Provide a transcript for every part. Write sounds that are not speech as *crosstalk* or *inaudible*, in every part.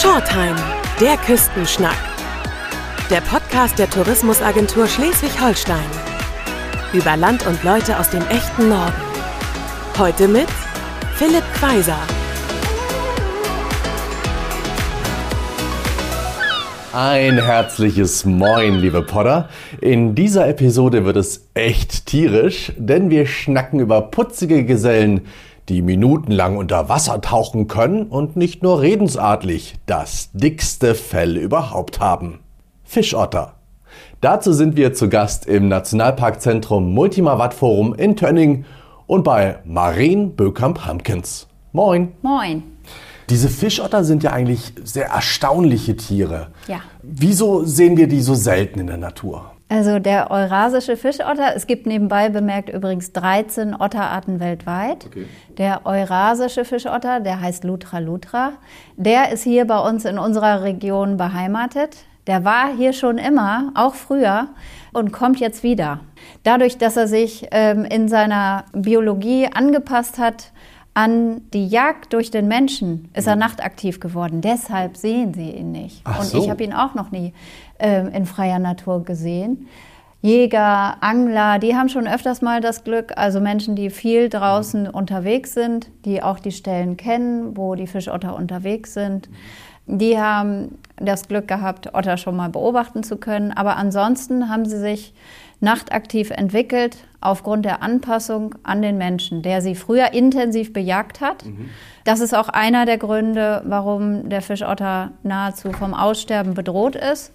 Shortime, der Küstenschnack. Der Podcast der Tourismusagentur Schleswig-Holstein. Über Land und Leute aus dem echten Norden. Heute mit Philipp Kweiser. Ein herzliches Moin, liebe Podder. In dieser Episode wird es echt tierisch, denn wir schnacken über putzige Gesellen, die minutenlang unter Wasser tauchen können und nicht nur redensartlich das dickste Fell überhaupt haben. Fischotter. Dazu sind wir zu Gast im Nationalparkzentrum Multima Watt Forum in Tönning und bei Maren Bökamp-Hamkens. Moin. Moin. Diese Fischotter sind ja eigentlich sehr erstaunliche Tiere. Ja. Wieso sehen wir die so selten in der Natur? Also der eurasische Fischotter, es gibt nebenbei bemerkt übrigens 13 Otterarten weltweit. Okay. Der eurasische Fischotter, der heißt Lutra lutra, der ist hier bei uns in unserer Region beheimatet. Der war hier schon immer, auch früher, und kommt jetzt wieder. Dadurch, dass er sich ähm, in seiner Biologie angepasst hat an die Jagd durch den Menschen, ist er nachtaktiv geworden. Deshalb sehen sie ihn nicht. Ach und so. ich habe ihn auch noch nie äh, in freier Natur gesehen. Jäger, Angler, die haben schon öfters mal das Glück, also Menschen, die viel draußen mhm. unterwegs sind, die auch die Stellen kennen, wo die Fischotter unterwegs sind, die haben das Glück gehabt, Otter schon mal beobachten zu können. Aber ansonsten haben sie sich nachtaktiv entwickelt aufgrund der Anpassung an den Menschen, der sie früher intensiv bejagt hat. Mhm. Das ist auch einer der Gründe, warum der Fischotter nahezu vom Aussterben bedroht ist.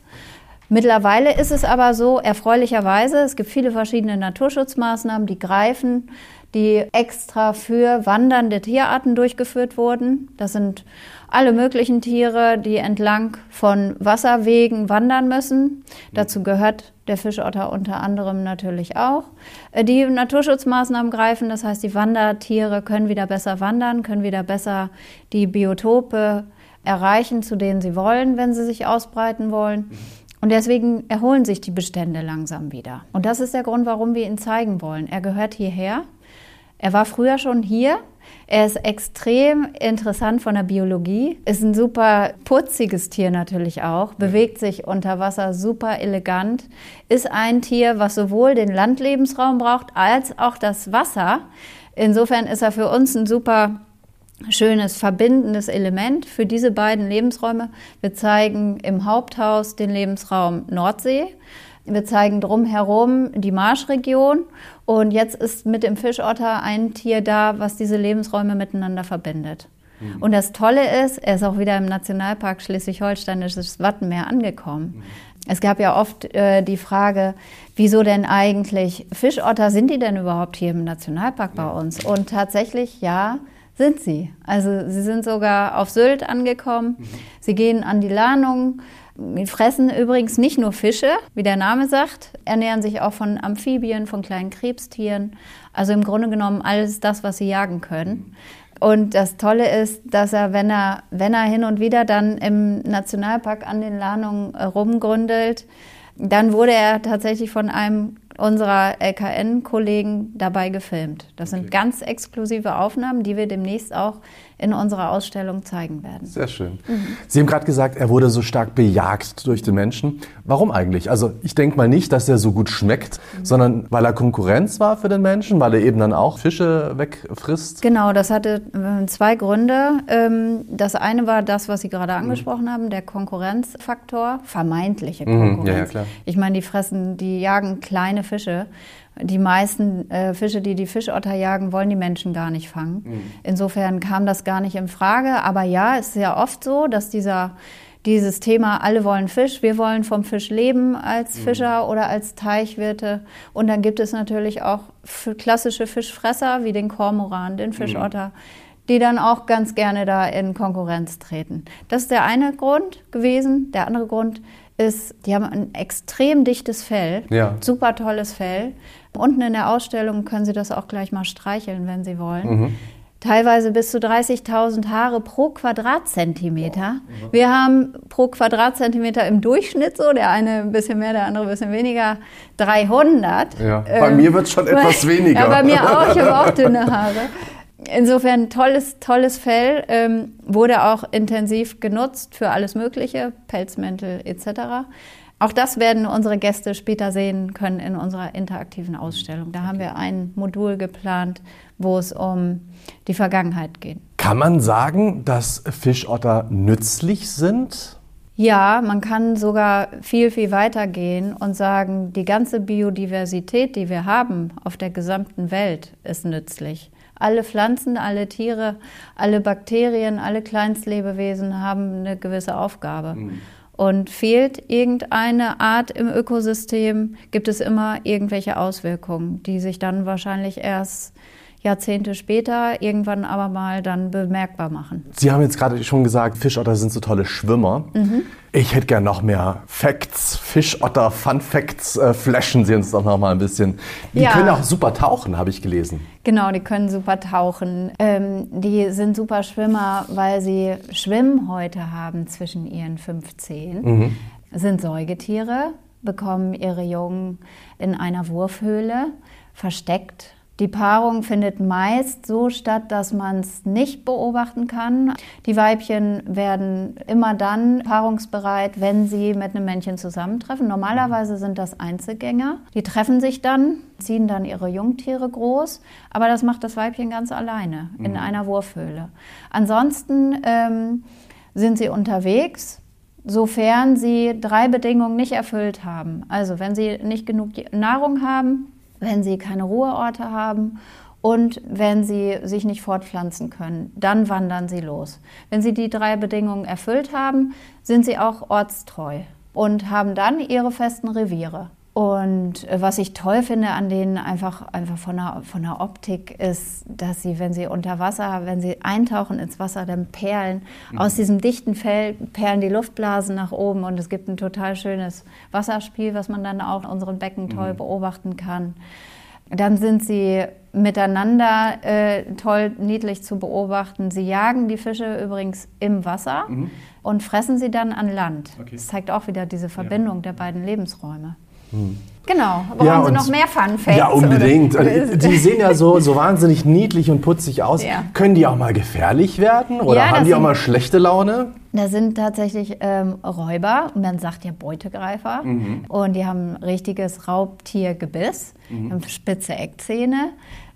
Mittlerweile ist es aber so, erfreulicherweise, es gibt viele verschiedene Naturschutzmaßnahmen, die greifen, die extra für wandernde Tierarten durchgeführt wurden. Das sind alle möglichen Tiere, die entlang von Wasserwegen wandern müssen. Dazu gehört der Fischotter unter anderem natürlich auch. Äh, die Naturschutzmaßnahmen greifen, das heißt, die Wandertiere können wieder besser wandern, können wieder besser die Biotope erreichen, zu denen sie wollen, wenn sie sich ausbreiten wollen. Und deswegen erholen sich die Bestände langsam wieder. Und das ist der Grund, warum wir ihn zeigen wollen. Er gehört hierher. Er war früher schon hier, er ist extrem interessant von der Biologie, ist ein super putziges Tier natürlich auch, bewegt sich unter Wasser super elegant, ist ein Tier, was sowohl den Landlebensraum braucht als auch das Wasser. Insofern ist er für uns ein super schönes verbindendes Element für diese beiden Lebensräume. Wir zeigen im Haupthaus den Lebensraum Nordsee. Wir zeigen drumherum die Marschregion und jetzt ist mit dem Fischotter ein Tier da, was diese Lebensräume miteinander verbindet. Mhm. Und das Tolle ist, er ist auch wieder im Nationalpark Schleswig-Holsteinisches Wattenmeer angekommen. Mhm. Es gab ja oft äh, die Frage, wieso denn eigentlich Fischotter, sind die denn überhaupt hier im Nationalpark bei uns? Und tatsächlich, ja, sind sie. Also sie sind sogar auf Sylt angekommen. Mhm. Sie gehen an die Lahnung. Die fressen übrigens nicht nur Fische, wie der Name sagt, ernähren sich auch von Amphibien, von kleinen Krebstieren. Also im Grunde genommen alles das, was sie jagen können. Und das Tolle ist, dass er, wenn er, wenn er hin und wieder dann im Nationalpark an den Lahnungen rumgründelt, dann wurde er tatsächlich von einem unserer LKN-Kollegen dabei gefilmt. Das sind ganz exklusive Aufnahmen, die wir demnächst auch in unserer Ausstellung zeigen werden. Sehr schön. Mhm. Sie haben gerade gesagt, er wurde so stark bejagt durch den Menschen. Warum eigentlich? Also ich denke mal nicht, dass er so gut schmeckt, mhm. sondern weil er Konkurrenz war für den Menschen, weil er eben dann auch Fische wegfrisst. Genau, das hatte äh, zwei Gründe. Ähm, das eine war das, was Sie gerade angesprochen mhm. haben, der Konkurrenzfaktor, vermeintliche Konkurrenz. Mhm. Ja, ja, klar. Ich meine, die fressen, die jagen kleine Fische. Die meisten äh, Fische, die die Fischotter jagen, wollen die Menschen gar nicht fangen. Mhm. Insofern kam das gar nicht in Frage. Aber ja, es ist ja oft so, dass dieser, dieses Thema, alle wollen Fisch, wir wollen vom Fisch leben als mhm. Fischer oder als Teichwirte. Und dann gibt es natürlich auch klassische Fischfresser wie den Kormoran, den Fischotter. Mhm die dann auch ganz gerne da in Konkurrenz treten. Das ist der eine Grund gewesen. Der andere Grund ist, die haben ein extrem dichtes Fell, ja. super tolles Fell. Unten in der Ausstellung können Sie das auch gleich mal streicheln, wenn Sie wollen. Mhm. Teilweise bis zu 30.000 Haare pro Quadratzentimeter. Oh, Wir haben pro Quadratzentimeter im Durchschnitt so, der eine ein bisschen mehr, der andere ein bisschen weniger, 300. Ja. Bei ähm, mir wird es schon *laughs* etwas weniger. Ja, bei mir auch, ich habe auch dünne *laughs* Haare. insofern tolles, tolles Fell, ähm, wurde auch intensiv genutzt für alles Mögliche, Pelzmäntel etc. Auch das werden unsere Gäste später sehen können in unserer interaktiven Ausstellung. Da haben wir ein Modul geplant, wo es um die Vergangenheit geht. Kann man sagen, dass Fischotter nützlich sind? Ja, man kann sogar viel, viel weiter gehen und sagen, die ganze Biodiversität, die wir haben auf der gesamten Welt, ist nützlich. Alle Pflanzen, alle Tiere, alle Bakterien, alle Kleinstlebewesen haben eine gewisse Aufgabe. Mhm. Und fehlt irgendeine Art im Ökosystem, gibt es immer irgendwelche Auswirkungen, die sich dann wahrscheinlich erst Jahrzehnte später irgendwann aber mal dann bemerkbar machen. Sie haben jetzt gerade schon gesagt, Fischotter sind so tolle Schwimmer. Mhm. Ich hätte gern noch mehr Facts, Fischotter, Fun Facts. Äh, flashen Sie uns doch noch mal ein bisschen. Die ja. können auch super tauchen, habe ich gelesen. Genau, die können super tauchen. Ähm, die sind super Schwimmer, weil sie Schwimmhäute haben zwischen ihren fünf Zehen. Mhm. Sind Säugetiere, bekommen ihre Jungen in einer Wurfhöhle versteckt die Paarung findet meist so statt, dass man es nicht beobachten kann. Die Weibchen werden immer dann paarungsbereit, wenn sie mit einem Männchen zusammentreffen. Normalerweise sind das Einzelgänger. Die treffen sich dann, ziehen dann ihre Jungtiere groß, aber das macht das Weibchen ganz alleine in mhm. einer Wurfhöhle. Ansonsten ähm, sind sie unterwegs, sofern sie drei Bedingungen nicht erfüllt haben. Also wenn sie nicht genug Nahrung haben, wenn sie keine Ruheorte haben und wenn sie sich nicht fortpflanzen können. Dann wandern sie los. Wenn sie die drei Bedingungen erfüllt haben, sind sie auch ortstreu und haben dann ihre festen Reviere. Und äh, was ich toll finde an denen einfach, einfach von, der, von der Optik ist, dass sie, wenn sie unter Wasser, wenn sie eintauchen ins Wasser, dann perlen mhm. aus diesem dichten Fell perlen die Luftblasen nach oben und es gibt ein total schönes Wasserspiel, was man dann auch in unseren Becken toll mhm. beobachten kann. Dann sind sie miteinander äh, toll niedlich zu beobachten. Sie jagen die Fische übrigens im Wasser mhm. und fressen sie dann an Land. Okay. Das zeigt auch wieder diese Verbindung ja. der beiden Lebensräume. Hm. Genau, aber ja, haben Sie noch mehr Fun Facts? Ja, unbedingt. Oder? Die sehen ja so, so wahnsinnig niedlich und putzig aus. Ja. Können die auch mal gefährlich werden oder ja, haben die auch mal schlechte Laune? Das sind tatsächlich ähm, Räuber, man sagt ja Beutegreifer. Mhm. Und die haben richtiges Raubtiergebiss, mhm. spitze Eckzähne.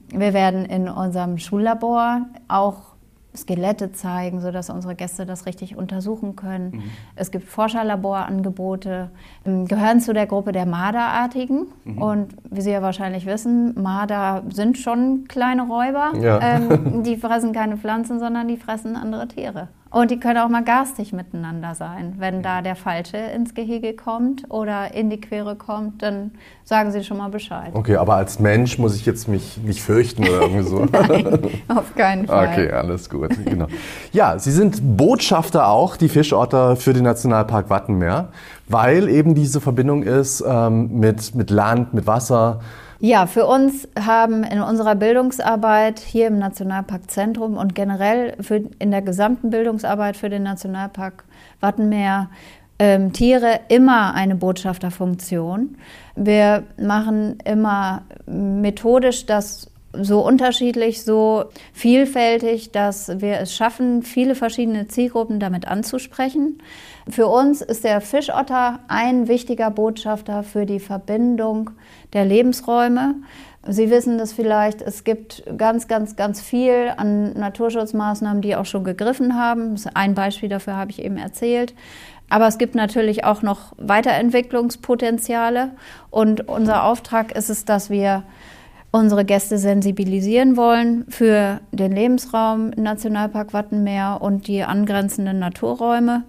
Wir werden in unserem Schullabor auch Skelette zeigen, sodass unsere Gäste das richtig untersuchen können. Mhm. Es gibt Forscherlaborangebote, ähm, gehören zu der Gruppe der Marderartigen. Mhm. Und wie Sie ja wahrscheinlich wissen, Marder sind schon kleine Räuber. Ja. Ähm, *laughs* die fressen keine Pflanzen, sondern die fressen andere Tiere. Und die können auch mal garstig miteinander sein. Wenn da der Falsche ins Gehege kommt oder in die Quere kommt, dann sagen sie schon mal Bescheid. Okay, aber als Mensch muss ich jetzt mich nicht fürchten oder irgendwie so? *laughs* Nein, auf keinen Fall. Okay, alles gut. Genau. Ja, Sie sind Botschafter auch, die Fischotter für den Nationalpark Wattenmeer, weil eben diese Verbindung ist ähm, mit, mit Land, mit Wasser. Ja, für uns haben in unserer Bildungsarbeit hier im Nationalpark Zentrum und generell für, in der gesamten Bildungsarbeit für den Nationalpark Wattenmeer ähm, Tiere immer eine Botschafterfunktion. Wir machen immer methodisch das so unterschiedlich, so vielfältig, dass wir es schaffen, viele verschiedene Zielgruppen damit anzusprechen. Für uns ist der Fischotter ein wichtiger Botschafter für die Verbindung der Lebensräume. Sie wissen das vielleicht, es gibt ganz, ganz, ganz viel an Naturschutzmaßnahmen, die auch schon gegriffen haben. Ein Beispiel dafür habe ich eben erzählt. Aber es gibt natürlich auch noch Weiterentwicklungspotenziale. Und unser Auftrag ist es, dass wir unsere Gäste sensibilisieren wollen für den Lebensraum im Nationalpark Wattenmeer und die angrenzenden Naturräume.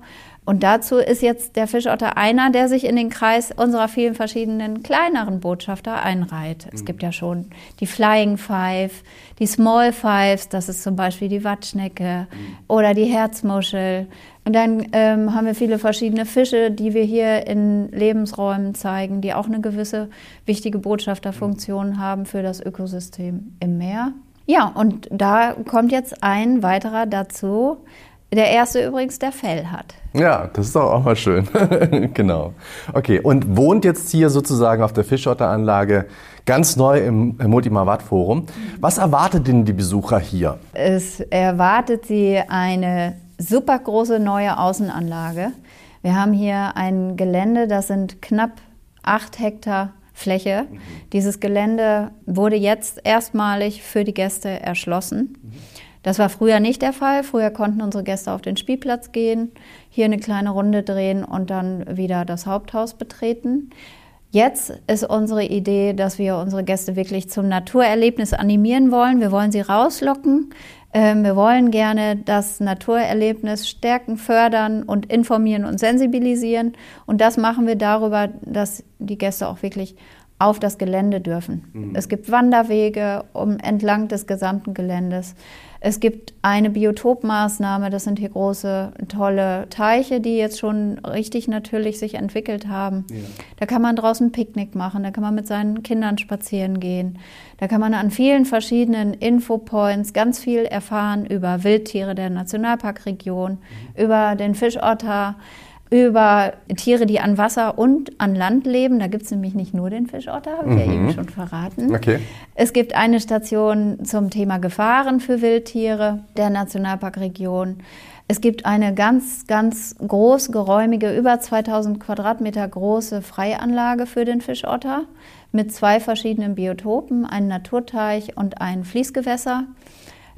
Und dazu ist jetzt der Fischotter einer, der sich in den Kreis unserer vielen verschiedenen kleineren Botschafter einreiht. Es gibt ja schon die Flying Five, die Small Fives, das ist zum Beispiel die Wattschnecke oder die Herzmuschel. Und dann ähm, haben wir viele verschiedene Fische, die wir hier in Lebensräumen zeigen, die auch eine gewisse wichtige Botschafterfunktion haben für das Ökosystem im Meer. Ja, und da kommt jetzt ein weiterer dazu, Der erste übrigens, der Fell hat. Ja, das ist doch auch mal schön. *laughs* genau. Okay, und wohnt jetzt hier sozusagen auf der Fischotteranlage ganz neu im Multimavat Forum. Was erwartet denn die Besucher hier? Es erwartet sie eine super große neue Außenanlage. Wir haben hier ein Gelände, das sind knapp acht Hektar Fläche. Mhm. Dieses Gelände wurde jetzt erstmalig für die Gäste erschlossen. Mhm. Das war früher nicht der Fall. Früher konnten unsere Gäste auf den Spielplatz gehen, hier eine kleine Runde drehen und dann wieder das Haupthaus betreten. Jetzt ist unsere Idee, dass wir unsere Gäste wirklich zum Naturerlebnis animieren wollen. Wir wollen sie rauslocken. Ähm, wir wollen gerne das Naturerlebnis stärken, fördern und informieren und sensibilisieren. Und das machen wir darüber, dass die Gäste auch wirklich auf das Gelände dürfen. Mhm. Es gibt Wanderwege um, entlang des gesamten Geländes. Es gibt eine Biotopmaßnahme, das sind hier große, tolle Teiche, die jetzt schon richtig natürlich sich entwickelt haben. Ja. Da kann man draußen Picknick machen, da kann man mit seinen Kindern spazieren gehen. Da kann man an vielen verschiedenen Infopoints ganz viel erfahren über Wildtiere der Nationalparkregion, mhm. über den Fischotter, über Tiere, die an Wasser und an Land leben. Da gibt es nämlich nicht nur den Fischotter, habe ich mhm. ja eben schon verraten. Okay. Es gibt eine Station zum Thema Gefahren für Wildtiere der Nationalparkregion. Es gibt eine ganz, ganz groß geräumige, über 2000 Quadratmeter große Freianlage für den Fischotter mit zwei verschiedenen Biotopen, einen Naturteich und ein Fließgewässer.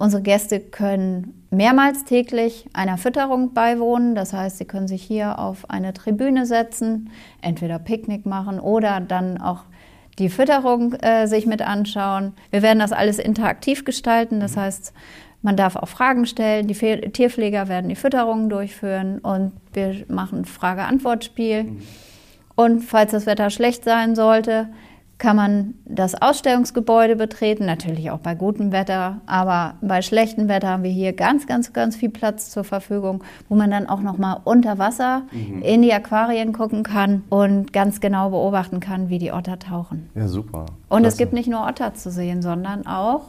Unsere Gäste können mehrmals täglich einer Fütterung beiwohnen. Das heißt, sie können sich hier auf eine Tribüne setzen, entweder Picknick machen oder dann auch die Fütterung äh, sich mit anschauen. Wir werden das alles interaktiv gestalten. Das heißt, man darf auch Fragen stellen. Die Tierpfleger werden die Fütterungen durchführen und wir machen Frage-Antwort-Spiel. Mhm. Und falls das Wetter schlecht sein sollte, kann man das Ausstellungsgebäude betreten, natürlich auch bei gutem Wetter, aber bei schlechtem Wetter haben wir hier ganz, ganz, ganz viel Platz zur Verfügung, wo man dann auch noch mal unter Wasser mhm. in die Aquarien gucken kann und ganz genau beobachten kann, wie die Otter tauchen. Ja, super. Und Klasse. es gibt nicht nur Otter zu sehen, sondern auch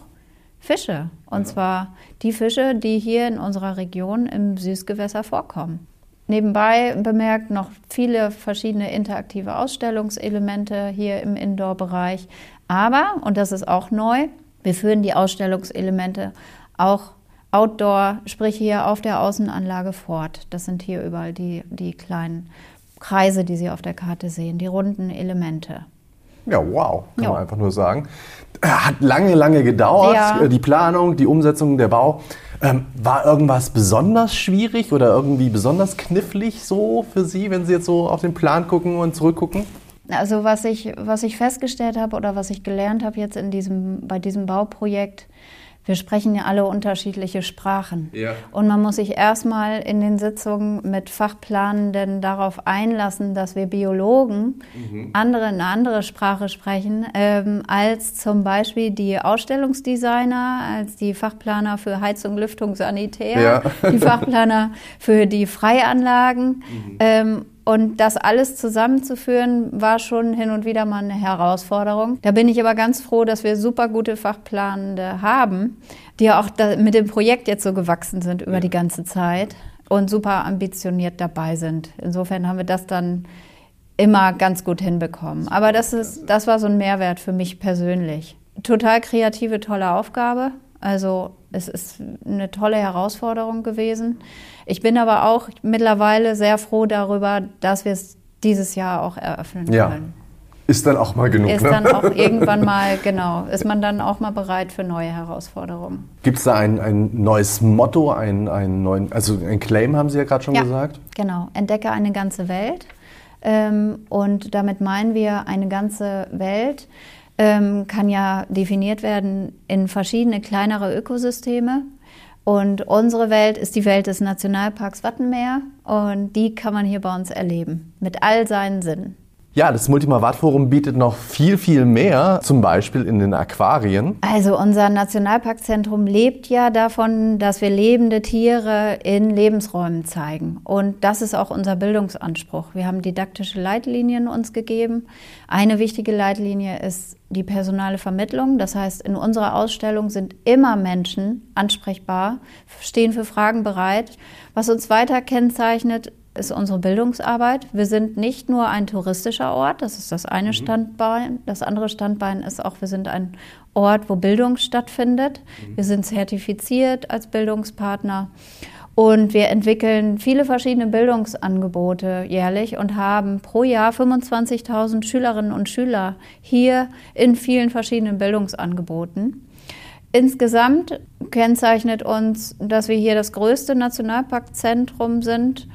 Fische. Und ja. zwar die Fische, die hier in unserer Region im Süßgewässer vorkommen. Nebenbei bemerkt noch viele verschiedene interaktive Ausstellungselemente hier im Indoor-Bereich. Aber, und das ist auch neu, wir führen die Ausstellungselemente auch outdoor, sprich hier auf der Außenanlage fort. Das sind hier überall die, die kleinen Kreise, die Sie auf der Karte sehen, die runden Elemente. Ja, wow, kann jo. man einfach nur sagen. Hat lange, lange gedauert, ja. die Planung, die Umsetzung, der Bau. Ähm, war irgendwas besonders schwierig oder irgendwie besonders knifflig so für Sie, wenn Sie jetzt so auf den Plan gucken und zurückgucken? Also was ich, was ich festgestellt habe oder was ich gelernt habe jetzt in diesem, bei diesem Bauprojekt, wir sprechen ja alle unterschiedliche Sprachen. Ja. Und man muss sich erstmal in den Sitzungen mit Fachplanenden darauf einlassen, dass wir Biologen mhm. andere, eine andere Sprache sprechen, ähm, als zum Beispiel die Ausstellungsdesigner, als die Fachplaner für Heizung, Lüftung, Sanitär, ja. die Fachplaner für die Freianlagen. Mhm. Ähm, und das alles zusammenzuführen, war schon hin und wieder mal eine Herausforderung. Da bin ich aber ganz froh, dass wir super gute Fachplanende haben, die auch mit dem Projekt jetzt so gewachsen sind über ja. die ganze Zeit und super ambitioniert dabei sind. Insofern haben wir das dann immer ganz gut hinbekommen. Aber das, ist, das war so ein Mehrwert für mich persönlich. Total kreative, tolle Aufgabe. Also es ist eine tolle Herausforderung gewesen. Ich bin aber auch mittlerweile sehr froh darüber, dass wir es dieses Jahr auch eröffnen ja. können. Ist dann auch mal genug. Ist ne? dann auch *laughs* irgendwann mal, genau, ist man dann auch mal bereit für neue Herausforderungen. Gibt es da ein, ein neues Motto, ein, ein neuen, also ein Claim haben Sie ja gerade schon ja, gesagt? Genau, entdecke eine ganze Welt. Ähm, und damit meinen wir eine ganze Welt, ähm, kann ja definiert werden in verschiedene kleinere Ökosysteme. Und unsere Welt ist die Welt des Nationalparks Wattenmeer und die kann man hier bei uns erleben, mit all seinen Sinnen. Ja, das Multimavat-Forum bietet noch viel, viel mehr, zum Beispiel in den Aquarien. Also unser Nationalparkzentrum lebt ja davon, dass wir lebende Tiere in Lebensräumen zeigen. Und das ist auch unser Bildungsanspruch. Wir haben didaktische Leitlinien uns gegeben. Eine wichtige Leitlinie ist die personale Vermittlung. Das heißt, in unserer Ausstellung sind immer Menschen ansprechbar, stehen für Fragen bereit. Was uns weiter kennzeichnet, ist unsere Bildungsarbeit. Wir sind nicht nur ein touristischer Ort, das ist das eine mhm. Standbein. Das andere Standbein ist auch, wir sind ein Ort, wo Bildung stattfindet. Mhm. Wir sind zertifiziert als Bildungspartner. Und wir entwickeln viele verschiedene Bildungsangebote jährlich und haben pro Jahr 25.000 Schülerinnen und Schüler hier in vielen verschiedenen Bildungsangeboten. Insgesamt kennzeichnet uns, dass wir hier das größte Nationalparkzentrum sind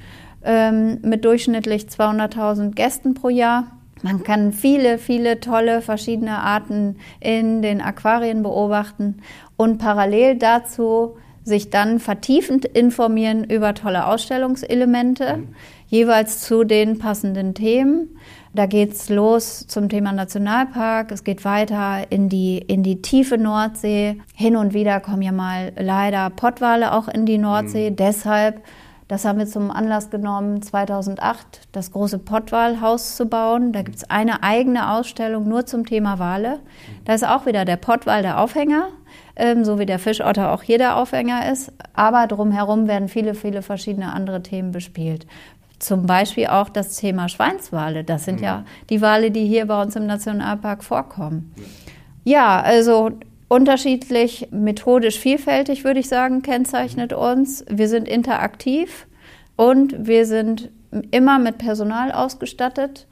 ähm, mit durchschnittlich 200.000 Gästen pro Jahr. Man kann viele, viele tolle verschiedene Arten in den Aquarien beobachten und parallel dazu sich dann vertiefend informieren über tolle Ausstellungselemente, mhm. jeweils zu den passenden Themen. Da geht es los zum Thema Nationalpark, es geht weiter in die, in die tiefe Nordsee. Hin und wieder kommen ja mal leider Pottwale auch in die Nordsee. Mhm. Deshalb das haben wir zum Anlass genommen, 2008 das große Pottwalhaus zu bauen. Da gibt es eine eigene Ausstellung nur zum Thema Wale. Da ist auch wieder der Pottwal der Aufhänger, ähm, so wie der Fischotter auch hier der Aufhänger ist. Aber drumherum werden viele, viele verschiedene andere Themen bespielt. Zum Beispiel auch das Thema Schweinswale. Das sind mhm. ja die Wale, die hier bei uns im Nationalpark vorkommen. Ja, also unterschiedlich, methodisch vielfältig, würde ich sagen, kennzeichnet uns. Wir sind interaktiv und wir sind immer mit Personal ausgestattet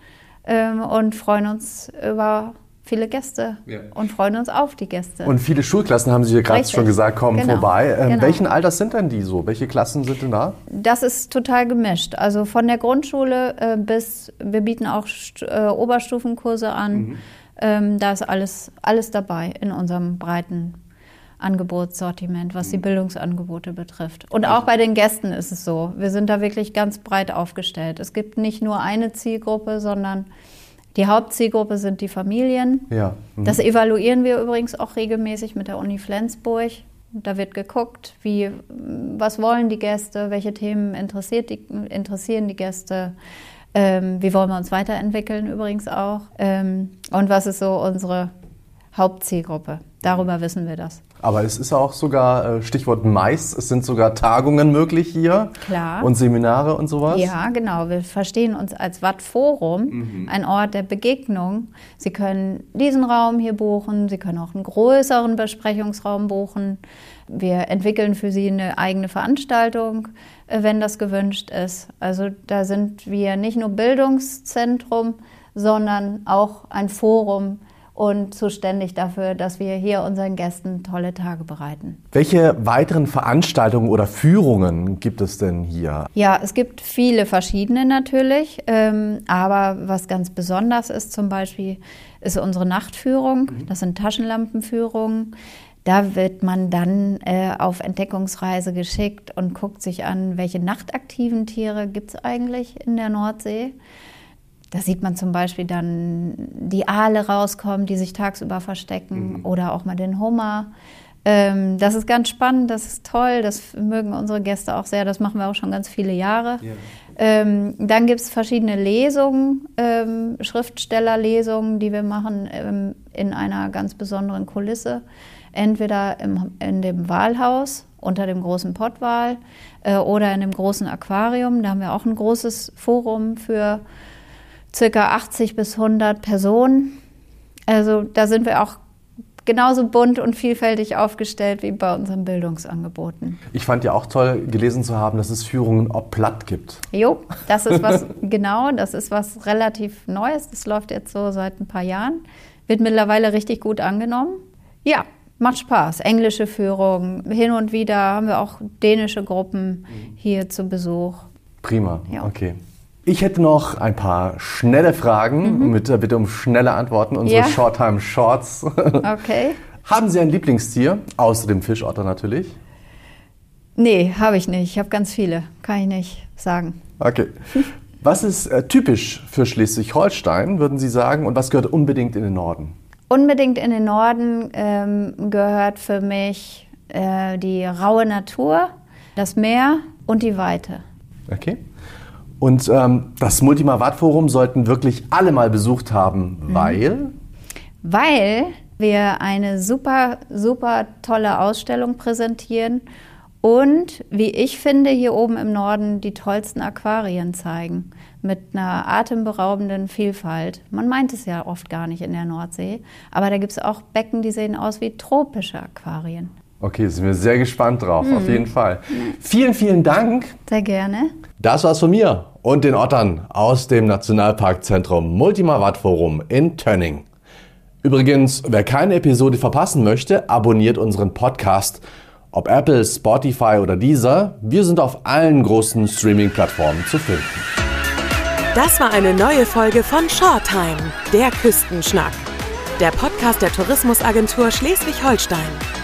ähm, und freuen uns über viele Gäste ja. und freuen uns auf die Gäste. Und viele Schulklassen, haben Sie hier gerade schon gesagt, kommen genau. vorbei. Ähm, genau. Welchen Alters sind denn die so? Welche Klassen sind denn da? Das ist total gemischt. Also von der Grundschule äh, bis, wir bieten auch äh, Oberstufenkurse an. Mhm. Ähm, da ist alles, alles dabei in unserem breiten Angebotssortiment, was die mhm. Bildungsangebote betrifft. Und auch bei den Gästen ist es so. Wir sind da wirklich ganz breit aufgestellt. Es gibt nicht nur eine Zielgruppe, sondern die Hauptzielgruppe sind die Familien. Ja. Mhm. Das evaluieren wir übrigens auch regelmäßig mit der Uni Flensburg. Da wird geguckt, wie, was wollen die Gäste, welche Themen interessiert die, interessieren die Gäste, ähm, wie wollen wir uns weiterentwickeln übrigens auch? Ähm, und was ist so unsere Hauptzielgruppe? Darüber wissen wir das. Aber es ist auch sogar, äh, Stichwort Mais, es sind sogar Tagungen möglich hier. Klar. Und Seminare und sowas. Ja, genau. Wir verstehen uns als Watt-Forum, mhm. ein Ort der Begegnung. Sie können diesen Raum hier buchen, Sie können auch einen größeren Besprechungsraum buchen. Wir entwickeln für Sie eine eigene Veranstaltung, äh, wenn das gewünscht ist. Also da sind wir nicht nur Bildungszentrum, sondern auch ein Forum und zuständig dafür, dass wir hier unseren Gästen tolle Tage bereiten. Welche weiteren Veranstaltungen oder Führungen gibt es denn hier? Ja, es gibt viele verschiedene natürlich, ähm, aber was ganz besonders ist zum Beispiel, ist unsere Nachtführung. Mhm. Das sind Taschenlampenführungen. Da wird man dann äh, auf Entdeckungsreise geschickt und guckt sich an, welche nachtaktiven Tiere gibt es eigentlich in der Nordsee. Da sieht man zum Beispiel dann die Aale rauskommen, die sich tagsüber verstecken mhm. oder auch mal den Hummer. Ähm, das ist ganz spannend, das ist toll, das mögen unsere Gäste auch sehr, das machen wir auch schon ganz viele Jahre. Ja. Ähm, dann gibt es verschiedene Lesungen, ähm, Schriftstellerlesungen, die wir machen ähm, in einer ganz besonderen Kulisse entweder im, in dem Walhaus unter dem großen Pottwal äh, oder in dem großen Aquarium. Da haben wir auch ein großes Forum für circa 80 bis 100 Personen. Also da sind wir auch genauso bunt und vielfältig aufgestellt wie bei unseren Bildungsangeboten. Ich fand ja auch toll, gelesen zu haben, dass es Führungen ob platt gibt. Jo, das ist was, *laughs* genau, das ist was relativ Neues. Das läuft jetzt so seit ein paar Jahren. Wird mittlerweile richtig gut angenommen. Ja, macht Spaß. Englische Führung. Hin und wieder haben wir auch dänische Gruppen hier zu Besuch. Prima, ja. okay. Ich hätte noch ein paar schnelle Fragen mhm. mit der Bitte um schnelle Antworten. Unsere ja. Shorttime Shorts. *laughs* Okay. Haben Sie ein Lieblingstier? Außer dem Fischotter natürlich. Nee, habe ich nicht. Ich habe ganz viele. Kann ich nicht sagen. Okay. *laughs* Was ist äh, typisch für Schleswig-Holstein, würden Sie sagen, und was gehört unbedingt in den Norden? Unbedingt in den Norden ähm, gehört für mich äh, die raue Natur, das Meer und die Weite. Okay. Und ähm, das Multima Watt Forum sollten wirklich alle mal besucht haben, mhm. weil? Weil wir eine super, super tolle Ausstellung präsentieren und, wie ich finde, hier oben im Norden die tollsten Aquarien zeigen. Mit einer atemberaubenden Vielfalt. Man meint es ja oft gar nicht in der Nordsee, aber da gibt es auch Becken, die sehen aus wie tropische Aquarien. Okay, sind wir sehr gespannt drauf, mhm. auf jeden Fall. Vielen, vielen Dank. Sehr gerne. Das war's von mir und den Ottern aus dem Nationalparkzentrum Multima Watt Forum in Tönning. Übrigens, wer keine Episode verpassen möchte, abonniert unseren Podcast ob Apple, Spotify oder Deezer, wir sind auf allen großen Streaming-Plattformen zu finden. Das war eine neue Folge von Shorttime, der Küstenschnack. Der Podcast der Tourismusagentur Schleswig-Holstein.